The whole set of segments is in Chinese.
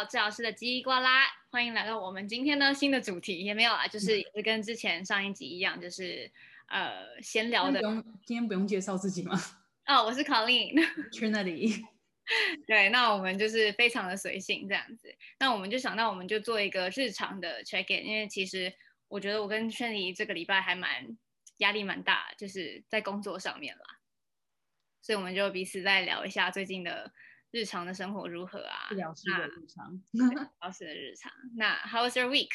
到治疗师的叽呱啦，欢迎来到我们今天呢新的主题，也没有啊，就是也是跟之前上一集一样，就是呃闲聊的。今天不用介绍自己吗？哦，我是 Colleen，Trinity。对，那我们就是非常的随性这样子。那我们就想到，我们就做一个日常的 check in，因为其实我觉得我跟 Trinity 这个礼拜还蛮压力蛮大，就是在工作上面啦，所以我们就彼此再聊一下最近的。日常的生活如何啊？治疗师的日常，治疗 师的日常。那 How was your week？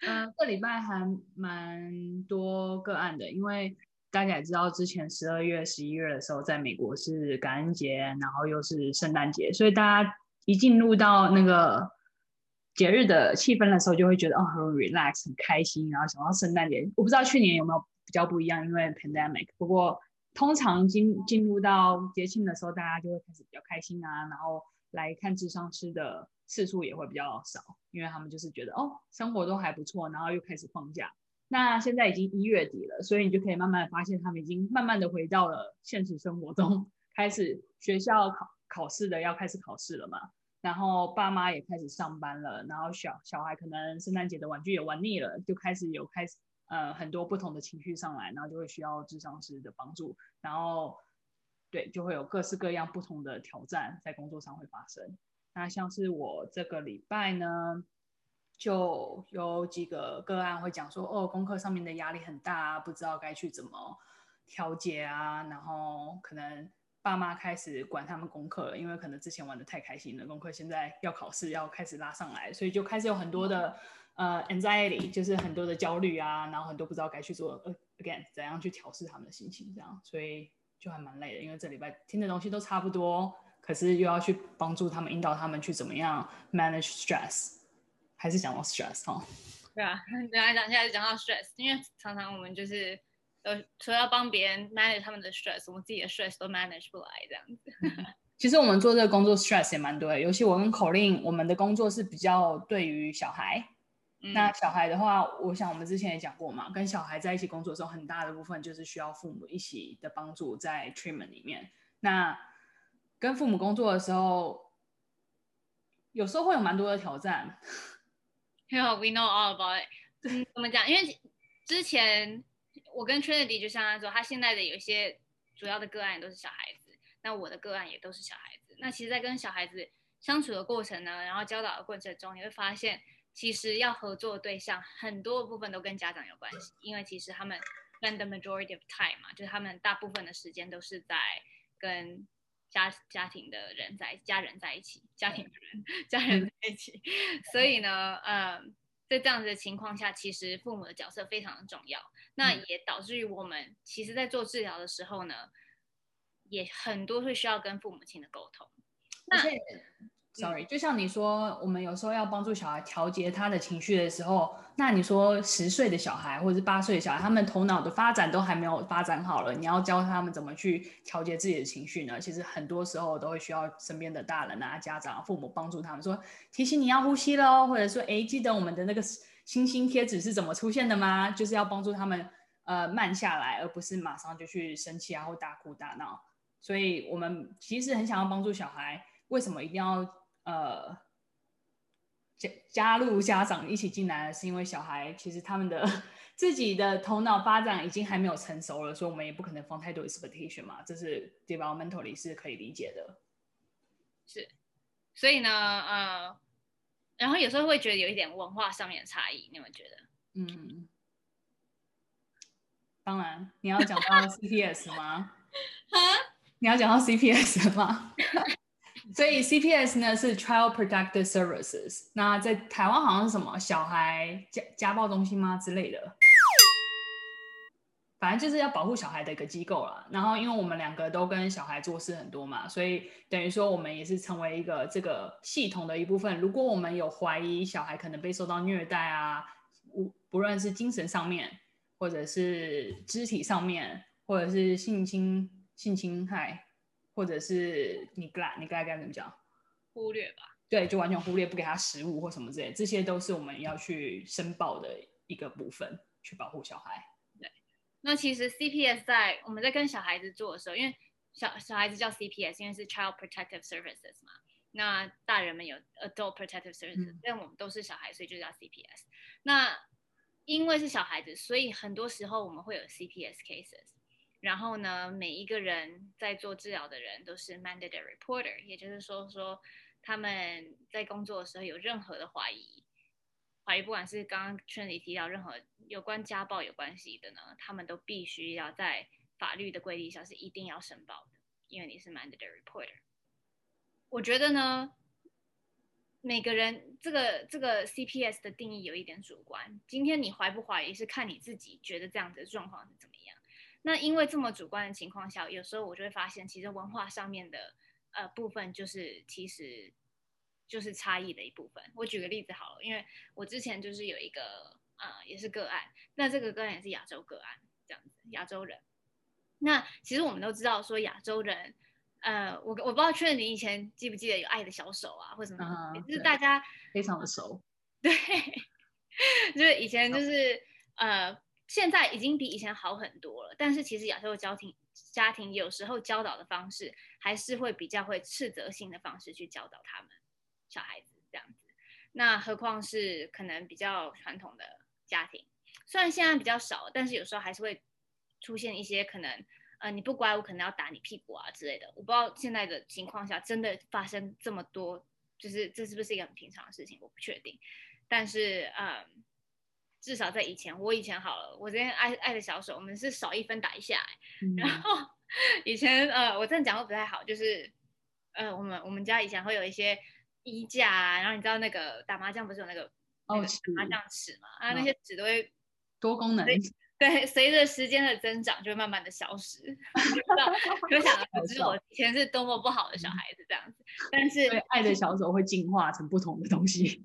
嗯，这礼拜还蛮多个案的，因为大家也知道，之前十二月、十一月的时候，在美国是感恩节，然后又是圣诞节，所以大家一进入到那个节日的气氛的时候，就会觉得哦，很 relax，很开心，然后想到圣诞节。我不知道去年有没有比较不一样，因为 pandemic。不过通常进进入到节庆的时候，大家就会开始比较开心啊，然后来看智商师的次数也会比较少，因为他们就是觉得哦，生活都还不错，然后又开始放假。那现在已经一月底了，所以你就可以慢慢发现，他们已经慢慢的回到了现实生活中，开始学校考考试的要开始考试了嘛，然后爸妈也开始上班了，然后小小孩可能圣诞节的玩具也玩腻了，就开始有开始。呃，很多不同的情绪上来，然后就会需要智商师的帮助，然后对，就会有各式各样不同的挑战在工作上会发生。那像是我这个礼拜呢，就有几个个案会讲说，哦，功课上面的压力很大，不知道该去怎么调节啊，然后可能爸妈开始管他们功课了，因为可能之前玩得太开心了，功课现在要考试要开始拉上来，所以就开始有很多的。呃、uh，anxiety 就是很多的焦虑啊，然后很多不知道该去做，again 怎样去调试他们的心情，这样，所以就还蛮累的。因为这礼拜听的东西都差不多，可是又要去帮助他们，引导他们去怎么样 manage stress，还是讲到 stress 哈？对啊，等下讲现在讲到 stress，因为常常我们就是呃，除了要帮别人 manage 他们的 stress，我们自己的 stress 都 manage 不来这样子。其实我们做这个工作 stress 也蛮多的，尤其我跟 Colleen，我们的工作是比较对于小孩。那小孩的话，我想我们之前也讲过嘛，跟小孩在一起工作的时候，很大的部分就是需要父母一起的帮助在 treatment 里面。那跟父母工作的时候，有时候会有蛮多的挑战。Yeah, we know all about it。怎么讲？因为之前我跟 Trinity 就像他说，他现在的有一些主要的个案都是小孩子，那我的个案也都是小孩子。那其实，在跟小孩子相处的过程呢，然后教导的过程中，你会发现。其实要合作的对象很多部分都跟家长有关系，因为其实他们 spend the majority of time 嘛，就是他们大部分的时间都是在跟家家庭的人在家人在一起，家庭的人家人在一起，所以呢，嗯，在这样子的情况下，其实父母的角色非常的重要，那也导致于我们其实在做治疗的时候呢，也很多会需要跟父母亲的沟通，那。Sorry，就像你说，我们有时候要帮助小孩调节他的情绪的时候，那你说十岁的小孩或者是八岁的小孩，他们头脑的发展都还没有发展好了，你要教他们怎么去调节自己的情绪呢？其实很多时候都会需要身边的大人啊、家长、父母帮助他们说，提醒你要呼吸喽，或者说，哎，记得我们的那个星星贴纸是怎么出现的吗？就是要帮助他们呃慢下来，而不是马上就去生气啊或大哭大闹。所以我们其实很想要帮助小孩，为什么一定要？呃，加加入家长一起进来，是因为小孩其实他们的 自己的头脑发展已经还没有成熟了，所以我们也不可能放太多 expectation 嘛，这是 developmentally 是可以理解的。是，所以呢，呃，然后有时候会觉得有一点文化上面的差异，你们觉得？嗯，当然，你要讲到 CPS 吗？啊？你要讲到 CPS 吗？所以 CPS 呢是 Child Protective Services，那在台湾好像是什么小孩家家暴中心吗之类的，反正就是要保护小孩的一个机构啦。然后因为我们两个都跟小孩做事很多嘛，所以等于说我们也是成为一个这个系统的一部分。如果我们有怀疑小孩可能被受到虐待啊，不不论是精神上面，或者是肢体上面，或者是性侵性侵害。或者是你该你该该怎么讲？忽略吧。对，就完全忽略，不给他食物或什么之类，这些都是我们要去申报的一个部分，去保护小孩。对。那其实 CPS 在我们在跟小孩子做的时候，因为小小孩子叫 CPS，因为是 Child Protective Services 嘛。那大人们有 Adult Protective Services，嗯，但我们都是小孩，所以就叫 CPS。那因为是小孩子，所以很多时候我们会有 CPS cases。然后呢，每一个人在做治疗的人都是 mandatory Reporter，也就是说说他们在工作的时候有任何的怀疑，怀疑不管是刚刚圈里提到任何有关家暴有关系的呢，他们都必须要在法律的规定下是一定要申报的，因为你是 mandatory Reporter。我觉得呢，每个人这个这个 CPS 的定义有一点主观。今天你怀不怀疑是看你自己觉得这样子的状况是怎么。那因为这么主观的情况下，有时候我就会发现，其实文化上面的呃部分就是其实就是差异的一部分。我举个例子好了，因为我之前就是有一个呃也是个案，那这个个案也是亚洲个案，这样子亚洲人。那其实我们都知道说亚洲人。呃，我我不知道，确认你以前记不记得有爱的小手啊，或什么，uh 就是大家非常的熟，对，就是以前就是呃，现在已经比以前好很多了，但是其实亚洲的家庭家庭有时候教导的方式还是会比较会斥责性的方式去教导他们小孩子这样子，那何况是可能比较传统的家庭，虽然现在比较少，但是有时候还是会出现一些可能。呃，你不乖，我可能要打你屁股啊之类的。我不知道现在的情况下真的发生这么多，就是这是不是一个很平常的事情，我不确定。但是，嗯，至少在以前，我以前好了，我之前爱爱的小手，我们是少一分打一下，欸嗯。然后以前，呃，我这样讲会不太好，就是，呃，我们我们家以前会有一些衣架啊，然后你知道那个打麻将不是有那个哦，那个，麻将尺嘛，啊，那些纸都会多功能。对，随着时间的增长，就会慢慢的消失。可想而知，我以前是多么不好的小孩子，这样子。但是，爱的小手会进化成不同的东西。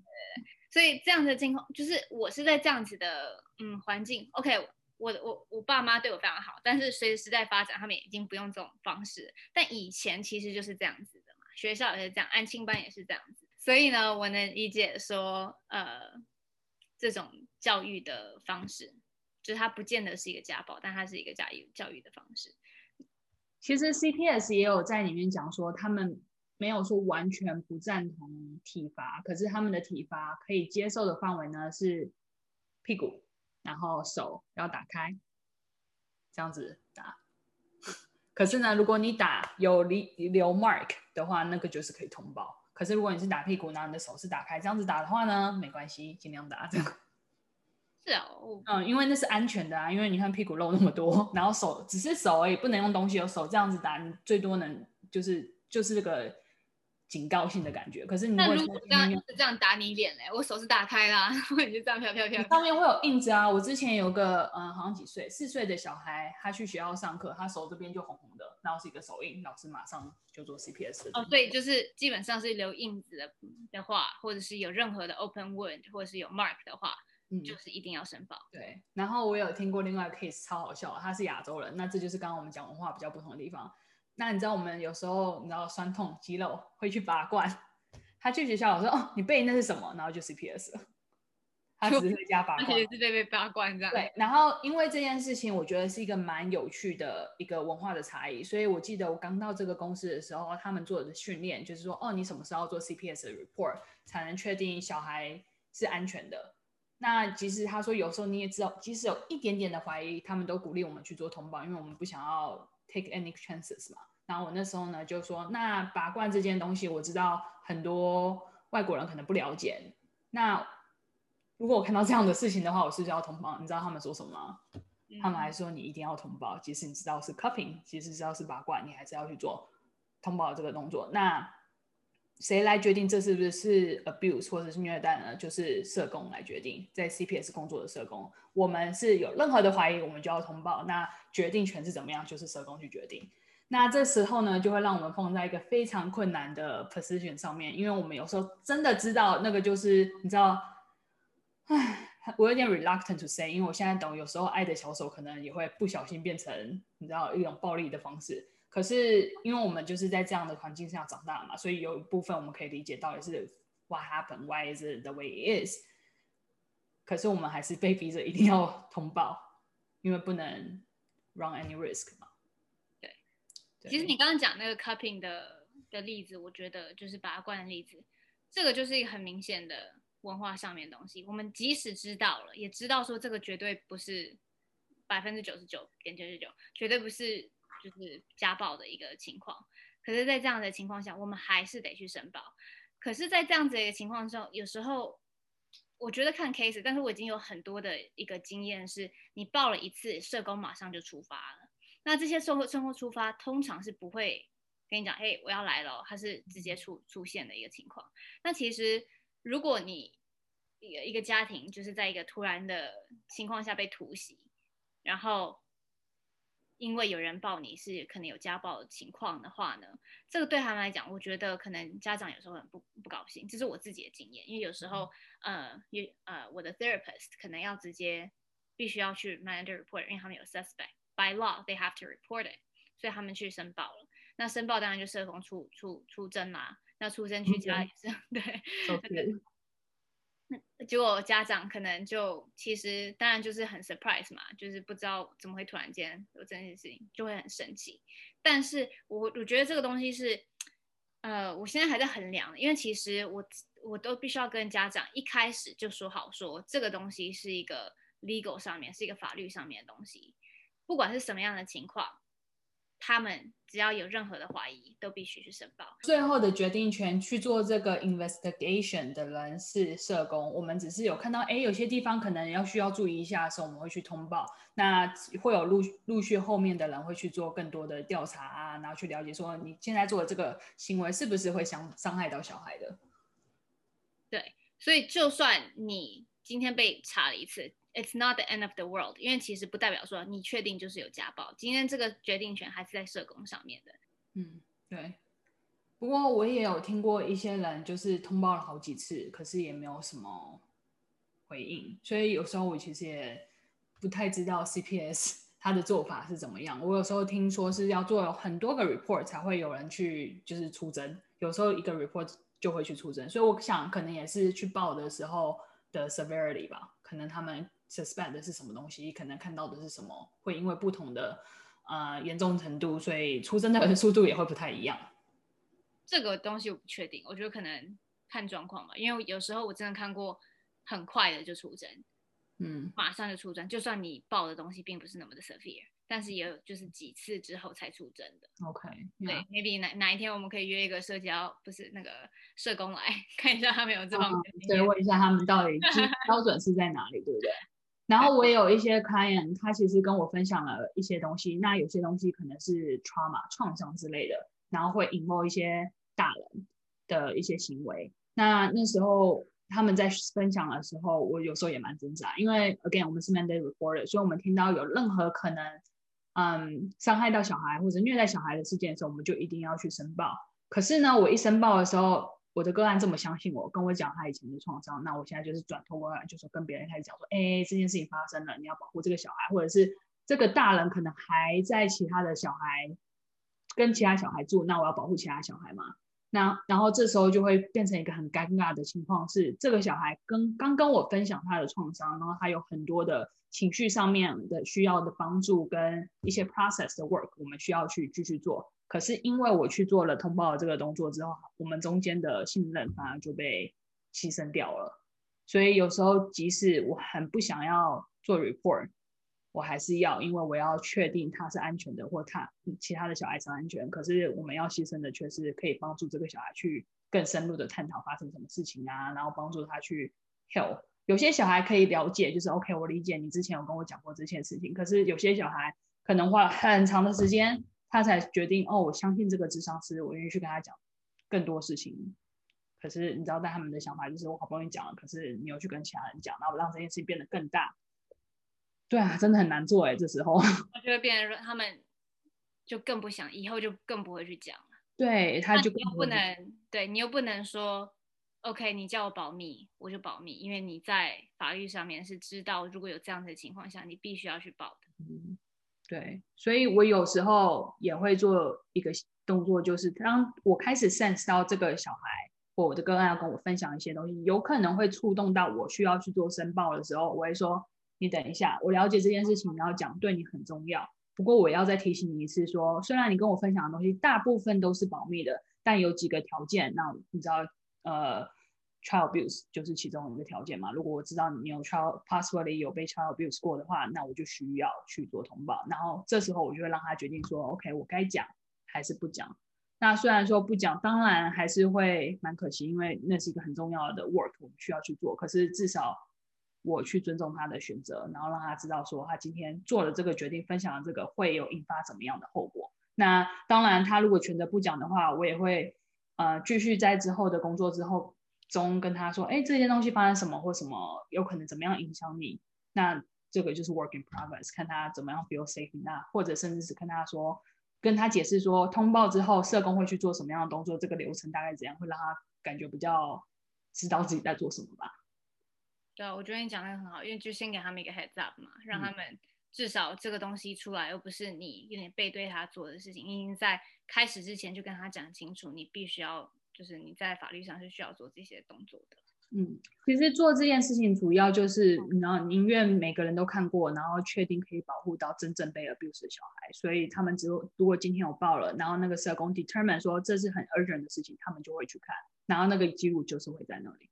所以，这样的情况就是我是在这样子的嗯环境。OK，我我我爸妈对我非常好，但是随着时代发展，他们已经不用这种方式。但以前其实就是这样子的嘛，学校也是这样，安亲班也是这样子。所以呢，我能理解说，呃，这种教育的方式。就是它不见得是一个家暴，但它是一个教育教育的方式。其实 CPS 也有在里面讲说，他们没有说完全不赞同体罚，可是他们的体罚可以接受的范围呢是屁股，然后手要打开，这样子打。可是呢，如果你打有留留 mark 的话，那个就是可以通报。可是如果你是打屁股，然后你的手是打开，这样子打的话呢，没关系，尽量打这样。是哦，嗯，因为那是安全的啊，因为你看屁股露那么多，然后手只是手而已，不能用东西，有手这样子打，你最多能就是就是这个警告性的感觉。可是你那如果这样是这样打你脸嘞，我手是打开啦，然后你就这样飘飘飘，上面会有印子啊。我之前有个嗯，好像几岁，四岁的小孩，他去学校上课，他手这边就红红的，然后是一个手印，老师马上就做 CPS 哦，对，就是基本上是留印子的的话，或者是有任何的 open wound，或者是有 mark 的话。嗯，就是一定要申报。对，然后我有听过另外一个 case 超好笑，他是亚洲人，那这就是刚刚我们讲文化比较不同的地方。那你知道我们有时候你知道酸痛肌肉会去拔罐，他去学校我说哦，你背那是什么？然后就 CPS 了，他只是在家拔罐，而且是被被拔罐这样。对，然后因为这件事情，我觉得是一个蛮有趣的一个文化的差异，所以我记得我刚到这个公司的时候，他们做的训练就是说，哦，你什么时候做 CPS 的 report 才能确定小孩是安全的。那其实他说，有时候你也知道，即使有一点点的怀疑，他们都鼓励我们去做通报，因为我们不想要 take any chances 嘛。然后我那时候呢就说，那拔罐这件东西，我知道很多外国人可能不了解。那如果我看到这样的事情的话，我是不是要通报？你知道他们说什么吗？嗯。他们还说你一定要通报，即使你知道是 cupping，即使知道是拔罐，你还是要去做通报这个动作。那谁来决定这是不是是 abuse 或者是虐待呢？就是社工来决定，在 CPS 工作的社工，我们是有任何的怀疑，我们就要通报。那决定权是怎么样，就是社工去决定。那这时候呢，就会让我们放在一个非常困难的 position 上面，因为我们有时候真的知道那个就是你知道，唉，我有点 reluctant to say，因为我现在懂，有时候爱的小手可能也会不小心变成你知道一种暴力的方式。可是，因为我们就是在这样的环境下长大嘛，所以有一部分我们可以理解到底是 what happened, why is it the way it is。可是我们还是被逼着一定要通报，因为不能 run any risk 嘛。对，其实你刚刚讲那个 cupping 的的例子，我觉得就是拔罐的例子，这个就是一个很明显的文化上面的东西。我们即使知道了，也知道说这个绝对不是百分之九十九点九十九，绝对不是就是家暴的一个情况。可是，在这样的情况下，我们还是得去申报。可是，在这样子的一个情况中，有时候我觉得看 case，但是我已经有很多的一个经验是，你报了一次，社工马上就出发了。那这些社会生活出发，通常是不会跟你讲，嘿，我要来了，它是直接出出现的一个情况。那其实，如果你一个一个家庭就是在一个突然的情况下被突袭，然后。因为有人报你是可能有家暴的情况的话呢，这个对他们来讲，我觉得可能家长有时候很不不高兴，这是我自己的经验。因为有时候，呃，有呃，我的 therapist 可能要直接必须要去 mandatory report，因为他们有 suspect by law they have to report it，所以他们去申报了。那申报当然就社工出出出征啦，那出征去家里是. 对。结果家长可能就其实当然就是很 surprise 嘛，就是不知道怎么会突然间有这件事情，就会很生气。但是我我觉得这个东西是，呃，我现在还在衡量，因为其实我我都必须要跟家长一开始就说好说，说这个东西是一个 legal 上面是一个法律上面的东西，不管是什么样的情况。他们只要有任何的怀疑，都必须去申报。最后的决定权去做这个 investigation 的人是社工。我们只是有看到，哎，有些地方可能要需要注意一下的时候，我们会去通报。那会有陆陆续后面的人会去做更多的调查啊，然后去了解说你现在做的这个行为是不是会伤伤害到小孩的。对，所以就算你今天被查了一次。It's not the end of the world，因为其实不代表说你确定就是有家暴。今天这个决定权还是在社工上面的。嗯，对。不过我也有听过一些人就是通报了好几次，可是也没有什么回应。所以有时候我其实也不太知道 CPS 他 的做法是怎么样。我有时候听说是要做很多个 report 才会有人去就是出征，有时候一个 report 就会去出征。所以我想可能也是去报的时候的 severity 吧，可能他们。suspect 的是什么东西？可能看到的是什么？会因为不同的呃严重程度，所以出征的 速度也会不太一样。这个东西我不确定，我觉得可能看状况吧。因为有时候我真的看过很快的就出征，嗯，马上就出征。就算你报的东西并不是那么的 severe，但是也有就是几次之后才出征的。OK，对，maybe 哪哪一天我们可以约一个社交，不是那个社工来看一下他们有这方面的，对，问一下他们到底 标准是在哪里，对不对？然后我也有一些 client，他其实跟我分享了一些东西。那有些东西可能是 trauma 创伤之类的，然后会 involve 一些大人的一些行为。那那时候他们在分享的时候，我有时候也蛮挣扎，因为 again 我们是 mandate reporter，所以我们听到有任何可能嗯伤害到小孩或者虐待小孩的事件的时候，我们就一定要去申报。可是呢，我一申报的时候，我的个案这么相信我，跟我讲他以前的创伤，那我现在就是转头过来，就说跟别人开始讲说，哎，这件事情发生了，你要保护这个小孩，或者是这个大人可能还在其他的小孩跟其他小孩住，那我要保护其他小孩嘛？那然后这时候就会变成一个很尴尬的情况，是这个小孩跟刚跟我分享他的创伤，然后他有很多的情绪上面的需要的帮助跟一些 process 的 work，我们需要去继续做。可是因为我去做了通报的这个动作之后，我们中间的信任反而就被牺牲掉了。所以有时候即使我很不想要做 report，我还是要，因为我要确定他是安全的，或他其他的小孩是安全。可是我们要牺牲的却是可以帮助这个小孩去更深入的探讨发生什么事情啊，然后帮助他去 help。有些小孩可以了解，就是 OK，我理解你之前有跟我讲过这件事情。可是有些小孩可能花了很长的时间。他才决定哦，我相信这个智商师，我愿意去跟他讲更多事情。可是你知道，在他们的想法就是，我好不容易讲了，可是你又去跟其他人讲，然后让这件事情变得更大。对啊，真的很难做哎，这时候。我就会变成说，他们就更不想，以后就更不会去讲了。对，他就你又不能，对你又不能说，OK，你叫我保密，我就保密，因为你在法律上面是知道，如果有这样的情况下，你必须要去报的。嗯。对，所以我有时候也会做一个动作，就是当我开始 sense 到这个小孩或我的个案要跟我分享一些东西，有可能会触动到我需要去做申报的时候，我会说：“你等一下，我了解这件事情，你要讲对你很重要。不过我要再提醒你一次说，虽然你跟我分享的东西大部分都是保密的，但有几个条件，那你知道，呃，child abuse 就是其中一个条件嘛。如果我知道你有 child possibly 有被 child abuse 过的话，那我就需要去做通报。然后这时候我就会让他决定说，OK，我该讲还是不讲。那虽然说不讲，当然还是会蛮可惜，因为那是一个很重要的 work，我们需要去做。可是至少我去尊重他的选择，然后让他知道说他今天做了这个决定，分享了这个会有引发怎么样的后果。那当然，他如果选择不讲的话，我也会呃继续在之后的工作之后中跟他说，哎，这件东西发生什么或什么有可能怎么样影响你。那这个就是 work in progress，看他怎么样 feel safe 那或者甚至是跟他说，跟他解释说，通报之后社工会去做什么样的动作，这个流程大概怎样，会让他感觉比较知道自己在做什么吧。对啊，我觉得你讲的很好，因为就先给他们一个 heads up 嘛，让他们。嗯至少这个东西出来，又不是你有点背对他做的事情。你已经在开始之前就跟他讲清楚，你必须要，就是你在法律上是需要做这些动作的。嗯，其实做这件事情主要就是，然后宁愿每个人都看过，然后确定可以保护到真正被 abuse 的小孩。所以他们只有如果今天有报了，然后那个社工 determine 说这是很 urgent 的事情，他们就会去看，然后那个记录就是会在那里。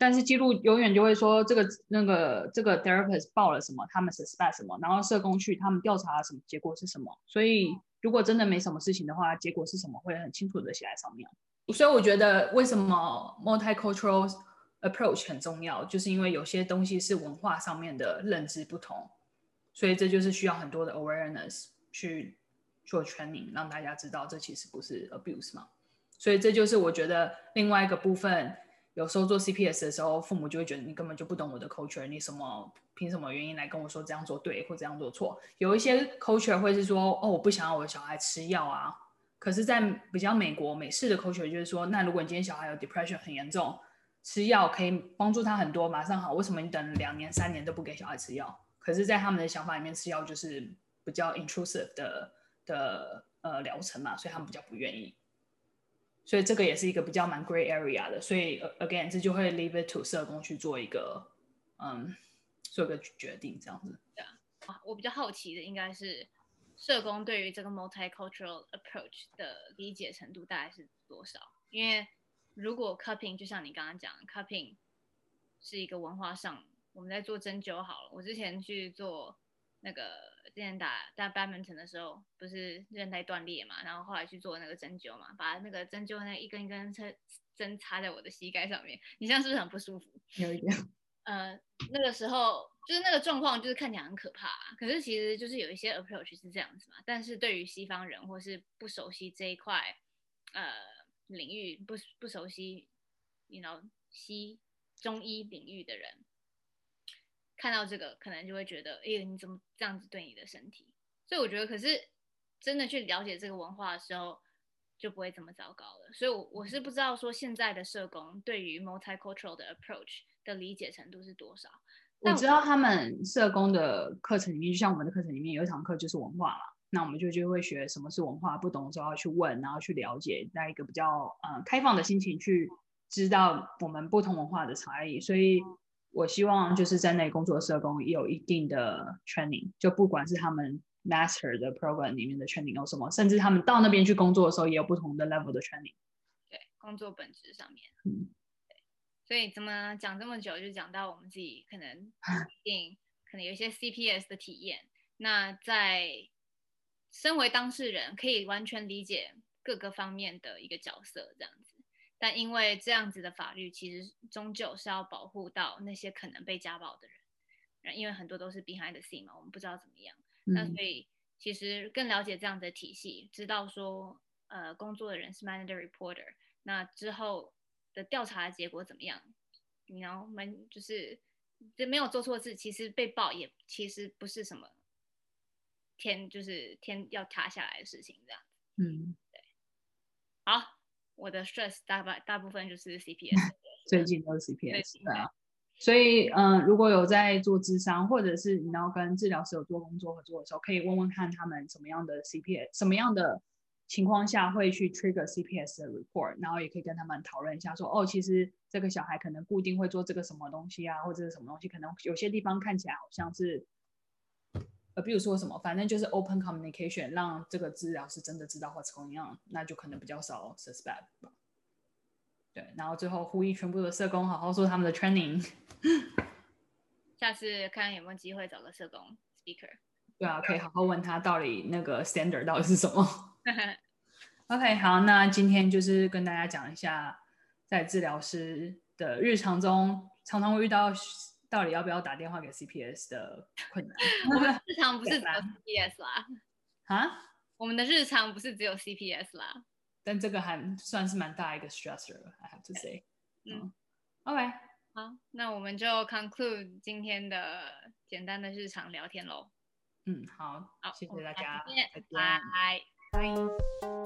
但是记录永远就会说这个那个这个 therapist 报了什么，他们 suspect 什么，然后社工去他们调查什么，结果是什么。所以如果真的没什么事情的话，结果是什么会很清楚的写在上面。所以我觉得为什么 multicultural approach 很重要，就是因为有些东西是文化上面的认知不同，所以这就是需要很多的 awareness 去做 training，让大家知道这其实不是 abuse 嘛。所以这就是我觉得另外一个部分。有时候做 CPS 的时候，父母就会觉得你根本就不懂我的 culture，你什么凭什么原因来跟我说这样做对或这样做错？有一些 culture 会是说，哦，我不想要我的小孩吃药啊。可是，在比较美国美式的 culture 就是说，那如果你今天小孩有 depression 很严重，吃药可以帮助他很多，马上好。为什么你等两年三年都不给小孩吃药？可是，在他们的想法里面，吃药就是比较 intrusive 的的呃疗程嘛，所以他们比较不愿意。所以这个也是一个比较蛮 gray area 的，所以 again 这就会 leave it to 社工去做一个，嗯，做个决定这样子。对啊，我比较好奇的应该是社工对于这个 multicultural approach 的理解程度大概是多少？因为如果 cupping 就像你刚刚讲，cupping 是一个文化上，我们在做针灸好了，我之前去做那个。之前打打 badminton 的时候，不是韧带断裂嘛，然后后来去做那个针灸嘛，把那个针灸那一根一根针针插在我的膝盖上面，你这样是不是很不舒服？有一点。呃，那个时候就是那个状况，就是看起来很可怕啊。可是其实就是有一些 approach 是这样子嘛，但是对于西方人或是不熟悉这一块呃领域，不不熟悉，you know 西中医领域的人。看到这个，可能就会觉得，哎，你怎么这样子对你的身体？所以我觉得，可是真的去了解这个文化的时候，就不会这么糟糕了。所以，我我是不知道说现在的社工对于 multicultural 的 approach 的理解程度是多少。我知道他们社工的课程里面，就像我们的课程里面有一堂课就是文化嘛，那我们就就会学什么是文化，不懂的时候要去问，然后去了解，在一个比较呃开放的心情去知道我们不同文化的差异，所以。我希望就是在那里工作的社工也有一定的 training，就不管是他们 master 的 program 里面的 training 有什么，甚至他们到那边去工作的时候也有不同的 level 的 training。对，工作本质上面。嗯。对。所以怎么讲这么久，就讲到我们自己可能一 定可能有一些 CPS 的体验。那在身为当事人，可以完全理解各个方面的一个角色，这样子。但因为这样子的法律，其实终究是要保护到那些可能被家暴的人，因为很多都是 behind the scene 嘛，我们不知道怎么样。嗯、那所以其实更了解这样的体系，知道说，呃，工作的人是 mandatory reporter，那之后的调查结果怎么样？你要我们就是这没有做错事，其实被爆也其实不是什么天就是天要塌下来的事情，这样。嗯，对，好。我的 stress 大部大部分就是 CPS，最近都是 CPS，对啊。所以，嗯、呃，如果有在做智商，或者是你要跟治疗师有做工作合作的时候，可以问问看他们什么样的 CPS，什么样的情况下会去 trigger CPS 的 report，然后也可以跟他们讨论一下说，说哦，其实这个小孩可能固定会做这个什么东西啊，或者是什么东西，可能有些地方看起来好像是呃，比如说什么，反正就是 open communication，让这个治疗师真的知道 what's going on，那就可能比较少 suspect 吧。对，然后最后呼吁全部的社工好好做他们的 training。下次看有没有机会找个社工 speaker。对啊，可以好好问他到底那个 standard 到底是什么。OK，好，那今天就是跟大家讲一下，在治疗师的日常中，常常会遇到到底要不要打电话给 CPS 的困难。我们日常不是只有 CPS 啦，啊？我们的日常不是只有 CPS 啦，但这个还算是蛮大一个 stressor，I have to say。嗯，OK，好，那我们就 conclude 今天的简单的日常聊天喽。嗯，好，好，谢谢大家，拜拜。